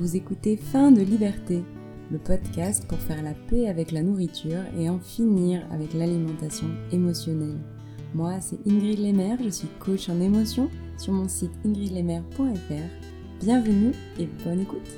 Vous écoutez Fin de liberté, le podcast pour faire la paix avec la nourriture et en finir avec l'alimentation émotionnelle. Moi, c'est Ingrid Lemaire, je suis coach en émotion sur mon site ingridlemaire.fr. Bienvenue et bonne écoute.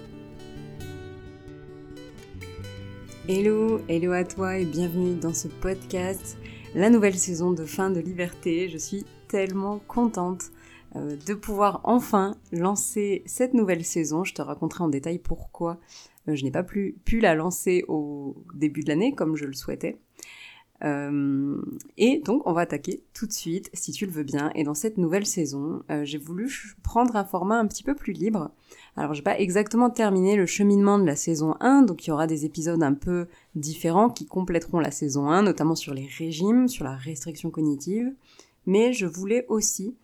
Hello, hello à toi et bienvenue dans ce podcast, la nouvelle saison de Fin de liberté. Je suis tellement contente de pouvoir enfin lancer cette nouvelle saison. Je te raconterai en détail pourquoi euh, je n'ai pas pu, la lancer au début de l'année comme je le souhaitais. Euh, et donc on va attaquer tout de suite si tu le veux bien. Et dans cette nouvelle saison, j'ai voulu prendre un format un petit peu plus libre. Alors j'ai pas exactement terminé le cheminement de la saison 1, donc il y aura des épisodes un peu différents qui compléteront la saison 1, notamment sur les régimes, sur la restriction cognitive. Mais je voulais aussi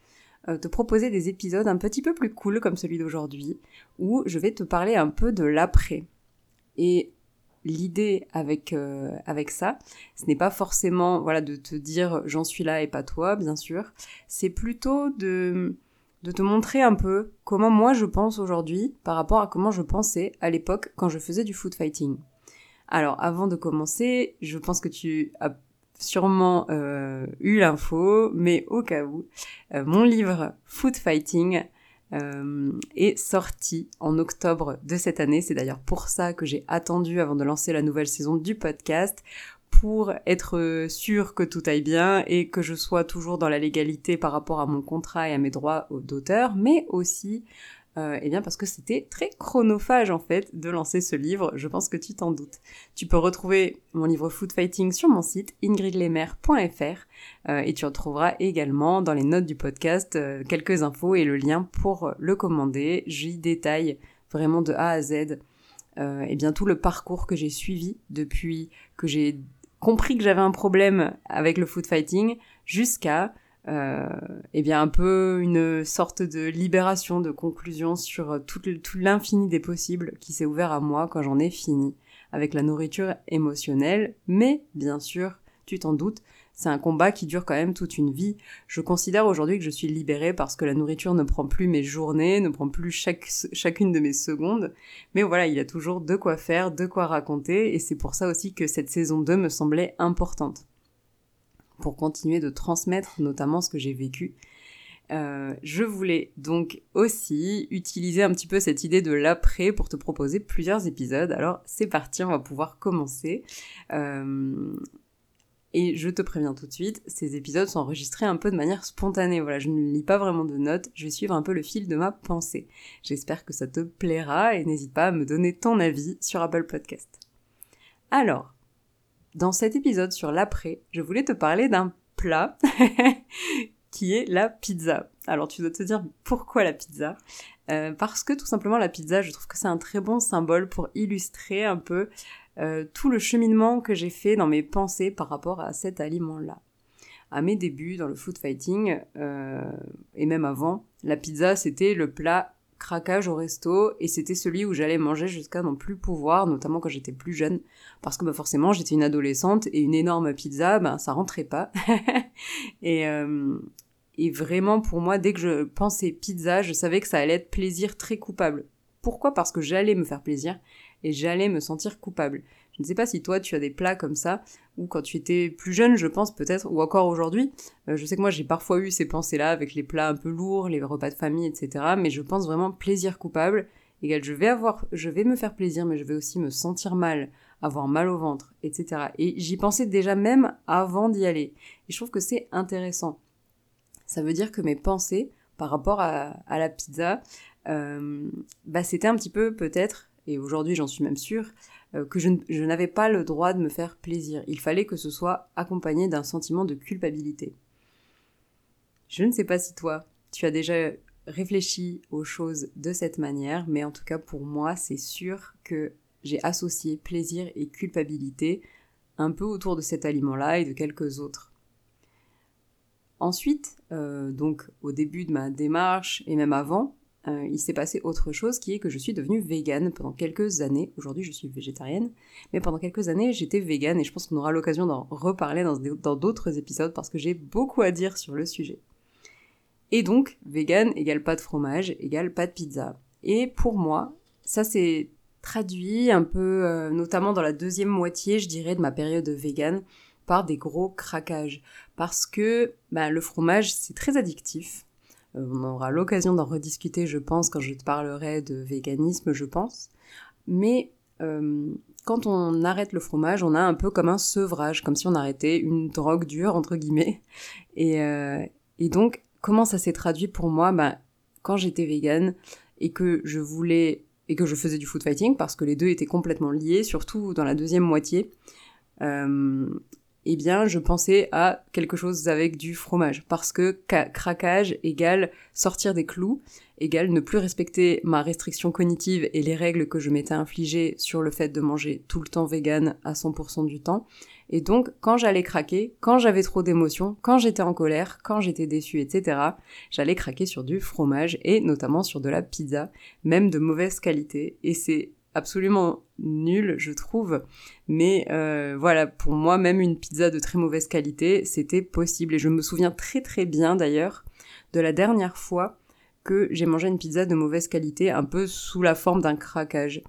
euh, te proposer des épisodes un petit peu plus cool comme celui d'aujourd'hui, où je vais te parler un peu de l'après. Et l'idée avec euh, ça, ce n'est pas forcément voilà de te dire j'en suis là et pas toi, bien sûr. C'est plutôt de te montrer un peu comment moi je pense aujourd'hui par rapport à comment je pensais à l'époque quand je faisais du foot fighting. Alors avant de commencer, je pense que tu as sûrement euh, eu l'info, mais au cas où, euh, mon livre Food Fighting euh, est sorti en octobre de cette année. C'est d'ailleurs pour ça que j'ai attendu avant de lancer la nouvelle saison du podcast pour être sûr que tout aille bien et que je sois toujours dans la légalité par rapport à mon contrat et à mes droits d'auteur, mais aussi euh, eh bien parce que c'était très chronophage en fait de lancer ce livre, je pense que tu t'en doutes. Tu peux retrouver mon livre Food Fighting sur mon site ingridlemer.fr euh, et tu retrouveras également dans les notes du podcast euh, quelques infos et le lien pour le commander. J'y détaille vraiment de A à Z eh bien tout le parcours que j'ai suivi depuis que j'ai compris que j'avais un problème avec le food fighting jusqu'à eh bien un peu une sorte de libération, de conclusion sur tout, tout l'infini des possibles qui s'est ouvert à moi quand j'en ai fini avec la nourriture émotionnelle. Mais bien sûr, tu t'en doutes, c'est un combat qui dure quand même toute une vie. Je considère aujourd'hui que je suis libérée parce que la nourriture ne prend plus mes journées, ne prend plus chacune de mes secondes. Mais voilà, il y a toujours de quoi faire, de quoi raconter, et c'est pour ça aussi que cette saison 2 me semblait importante pour continuer de transmettre notamment ce que j'ai vécu. Euh, je voulais donc aussi utiliser un petit peu cette idée de l'après pour te proposer plusieurs épisodes. Alors c'est parti, on va pouvoir commencer. Euh, et je te préviens tout de suite, ces épisodes sont enregistrés un peu de manière spontanée. Voilà, je ne lis pas vraiment de notes, je vais suivre un peu le fil de ma pensée. J'espère que ça te plaira et n'hésite pas à me donner ton avis sur Apple Podcast. Alors, dans cet épisode sur l'après, je voulais te parler d'un plat qui est la pizza. Alors tu dois te dire pourquoi la pizza? Euh, Parce que tout simplement la pizza, je trouve que c'est un très bon symbole pour illustrer un peu euh, tout le cheminement que j'ai fait dans mes pensées par rapport à cet aliment-là. À mes débuts dans le food fighting, euh, et même avant, la pizza c'était le plat craquage au resto et c'était celui où j'allais manger jusqu'à n'en plus pouvoir, notamment quand j'étais plus jeune, parce que bah, forcément j'étais une adolescente et une énorme pizza, ben ça rentrait pas. et, euh, et vraiment pour moi, dès que je pensais pizza, je savais que ça allait être plaisir très coupable. Pourquoi? Parce que j'allais me faire plaisir et j'allais me sentir coupable. Je ne sais pas si toi tu as des plats comme ça, ou quand tu étais plus jeune, je pense peut-être, ou encore aujourd'hui. Euh, je sais que moi j'ai parfois eu ces pensées-là avec les plats un peu lourds, les repas de famille, etc. Mais je pense vraiment plaisir coupable. Égal, je vais avoir, je vais me faire plaisir, mais je vais aussi me sentir mal, avoir mal au ventre, etc. Et j'y pensais déjà même avant d'y aller. Et je trouve que c'est intéressant. Ça veut dire que mes pensées par rapport à, la pizza, euh, bah c'était un petit peu peut-être, et aujourd'hui j'en suis même sûre, que je, n'avais pas le droit de me faire plaisir. Il fallait que ce soit accompagné d'un sentiment de culpabilité. Je ne sais pas si toi, tu as déjà réfléchi aux choses de cette manière, mais en tout cas pour moi, c'est sûr que j'ai associé plaisir et culpabilité un peu autour de cet aliment-là et de quelques autres. Ensuite, euh, donc au début de ma démarche et même avant, euh, il s'est passé autre chose qui est que je suis devenue végane pendant quelques années. Aujourd'hui, je suis végétarienne, mais pendant quelques années, j'étais végane et je pense qu'on aura l'occasion d'en reparler dans d'autres épisodes parce que j'ai beaucoup à dire sur le sujet. Et donc, végane égale pas de fromage, égale pas de pizza. Et pour moi, ça s'est traduit un peu, euh, notamment dans la deuxième moitié, je dirais, de ma période vegan, par des gros craquages. Parce que bah, le fromage, c'est très addictif. Euh, on aura l'occasion d'en rediscuter, je pense, quand je te parlerai de véganisme, je pense. Mais euh, quand on arrête le fromage, on a un peu comme un sevrage, comme si on arrêtait une drogue dure, entre guillemets. Et, euh, donc, comment ça s'est traduit pour moi? Bah, Quand j'étais végane et que je voulais et que je faisais du food fighting, parce que les deux étaient complètement liés, surtout dans la deuxième moitié, eh bien, je pensais à quelque chose avec du fromage, parce que craquage égale sortir des clous, égale ne plus respecter ma restriction cognitive et les règles que je m'étais infligées sur le fait de manger tout le temps vegan à 100% du temps. Et donc, quand j'allais craquer, quand j'avais trop d'émotions, quand j'étais en colère, quand j'étais déçue, etc., j'allais craquer sur du fromage et notamment sur de la pizza, même de mauvaise qualité. Et c'est absolument nul, je trouve. Mais euh, voilà, pour moi, même une pizza de très mauvaise qualité, c'était possible. Et je me souviens très très bien d'ailleurs de la dernière fois que j'ai mangé une pizza de mauvaise qualité, un peu sous la forme d'un craquage.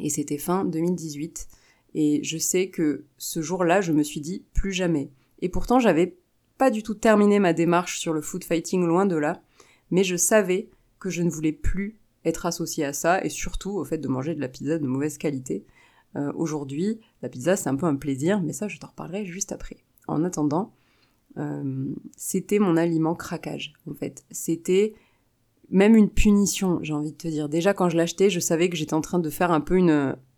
Et c'était fin 2018. Et je sais que ce jour-là, je me suis dit plus jamais. Et pourtant, j'avais pas du tout terminé ma démarche sur le food fighting, loin de là. Mais je savais que je ne voulais plus être associé à ça et surtout au fait de manger de la pizza de mauvaise qualité. Euh, aujourd'hui, la pizza c'est un peu un plaisir, mais ça je t'en reparlerai juste après. En attendant, euh, c'était mon aliment craquage en fait. C'était même une punition, j'ai envie de te dire. Déjà quand je l'achetais, je savais que j'étais en train de faire un peu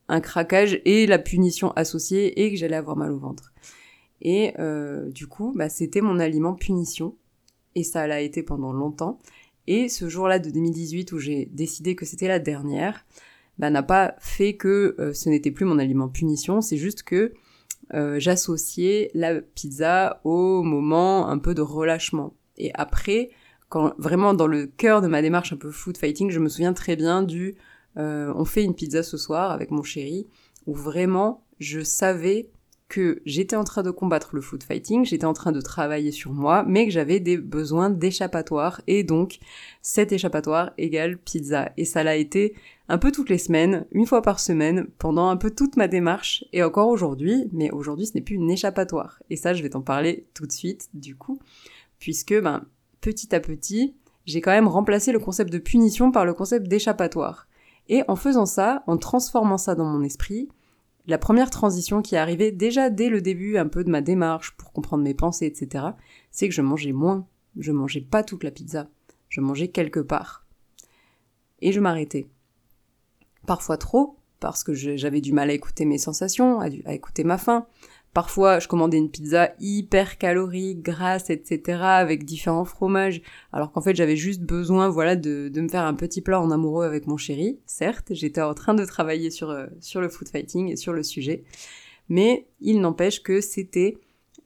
un craquage et la punition associée et que j'allais avoir mal au ventre. Et euh, du coup, bah, c'était mon aliment punition et ça l'a été pendant longtemps. Et ce jour-là de 2018 où j'ai décidé que c'était la dernière, bah, n'a pas fait que euh, ce n'était plus mon aliment punition, c'est juste que euh, j'associais la pizza au moment un peu de relâchement. Et après, quand vraiment dans le cœur de ma démarche un peu food fighting, je me souviens très bien du euh, on fait une pizza ce soir avec mon chéri, où vraiment je savais que j'étais en train de combattre le food fighting, j'étais en train de travailler sur moi, mais que j'avais des besoins d'échappatoire, et donc cet échappatoire égale pizza. Et ça l'a été un peu toutes les semaines, une fois par semaine, pendant un peu toute ma démarche, et encore aujourd'hui, mais aujourd'hui ce n'est plus une échappatoire. Et ça, je vais t'en parler tout de suite, du coup, puisque, ben, petit à petit, j'ai quand même remplacé le concept de punition par le concept d'échappatoire. Et en faisant ça, en transformant ça dans mon esprit, la première transition qui est arrivée déjà dès le début un peu de ma démarche pour comprendre mes pensées, etc., c'est que je mangeais moins. Je mangeais pas toute la pizza. Je mangeais quelque part. Et je m'arrêtais. Parfois trop, parce que j'avais du mal à écouter mes sensations, à, à écouter ma faim, Parfois, je commandais une pizza hyper calorique, grasse, etc., avec différents fromages, alors qu'en fait, j'avais juste besoin, voilà, de, me faire un petit plat en amoureux avec mon chéri. Certes, j'étais en train de travailler sur, euh, sur le food fighting et sur le sujet, mais il n'empêche que c'était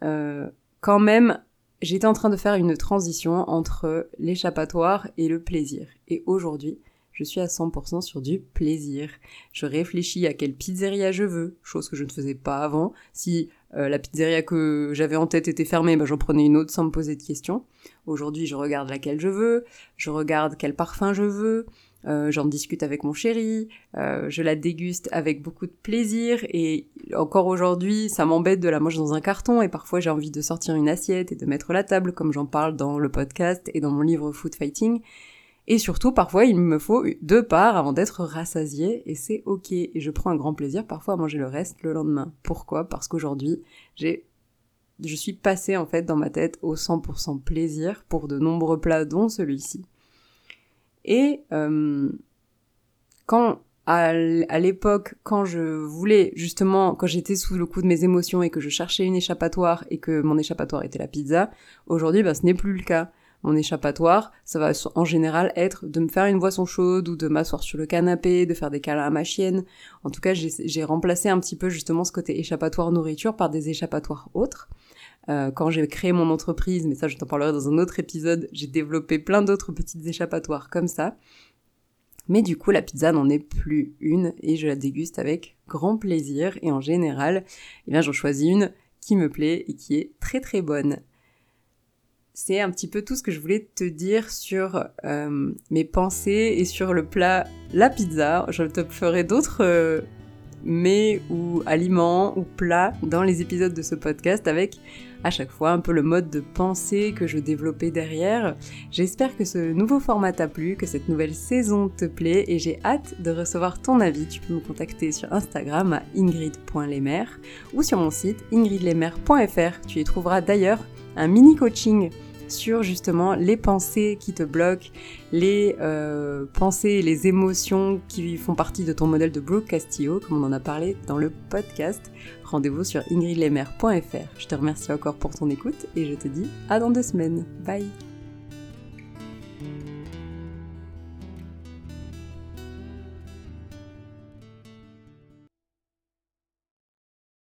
euh, quand même, j'étais en train de faire une transition entre l'échappatoire et le plaisir. Et aujourd'hui, je suis à 100% sur du plaisir. Je réfléchis à quelle pizzeria je veux, chose que je ne faisais pas avant. Si euh, la pizzeria que j'avais en tête était fermée, ben, j'en prenais une autre sans me poser de questions. Aujourd'hui, je regarde laquelle je veux, je regarde quel parfum je veux, euh, j'en discute avec mon chéri, euh, je la déguste avec beaucoup de plaisir et encore aujourd'hui, ça m'embête de la manger dans un carton et parfois j'ai envie de sortir une assiette et de mettre la table comme j'en parle dans le podcast et dans mon livre Food Fighting. Et surtout, parfois, il me faut deux parts avant d'être rassasié, et c'est ok. Et je prends un grand plaisir parfois à manger le reste le lendemain. Pourquoi? Parce qu'aujourd'hui, j'ai je suis passée en fait dans ma tête au 100% plaisir pour de nombreux plats dont celui-ci. Et euh, quand à l'époque, quand je voulais justement, quand j'étais sous le coup de mes émotions et que je cherchais une échappatoire et que mon échappatoire était la pizza, aujourd'hui, ben, ce n'est plus le cas mon échappatoire, ça va en général être de me faire une boisson chaude ou de m'asseoir sur le canapé, de faire des câlins à ma chienne. En tout cas, j'ai remplacé un petit peu justement ce côté échappatoire nourriture par des échappatoires autres. Euh, quand j'ai créé mon entreprise, mais ça je t'en parlerai dans un autre épisode, j'ai développé plein d'autres petites échappatoires comme ça. Mais du coup, la pizza n'en est plus une et je la déguste avec grand plaisir. Et en général, eh bien, j'en choisis une qui me plaît et qui est très très bonne. C'est un petit peu tout ce que je voulais te dire sur euh, mes pensées et sur le plat la pizza. Je te ferai d'autres euh, mets ou aliments ou plats dans les épisodes de ce podcast avec à chaque fois un peu le mode de pensée que je développais derrière. J'espère que ce nouveau format t'a plu, que cette nouvelle saison te plaît et j'ai hâte de recevoir ton avis. Tu peux me contacter sur Instagram à ingrid.lemer ou sur mon site ingridlemer.fr. Tu y trouveras d'ailleurs un mini coaching sur justement les pensées qui te bloquent, les euh, pensées et les émotions qui font partie de ton modèle de Brooke Castillo, comme on en a parlé dans le podcast. Rendez-vous sur ingridlemer.fr. Je te remercie encore pour ton écoute et je te dis à dans deux semaines. Bye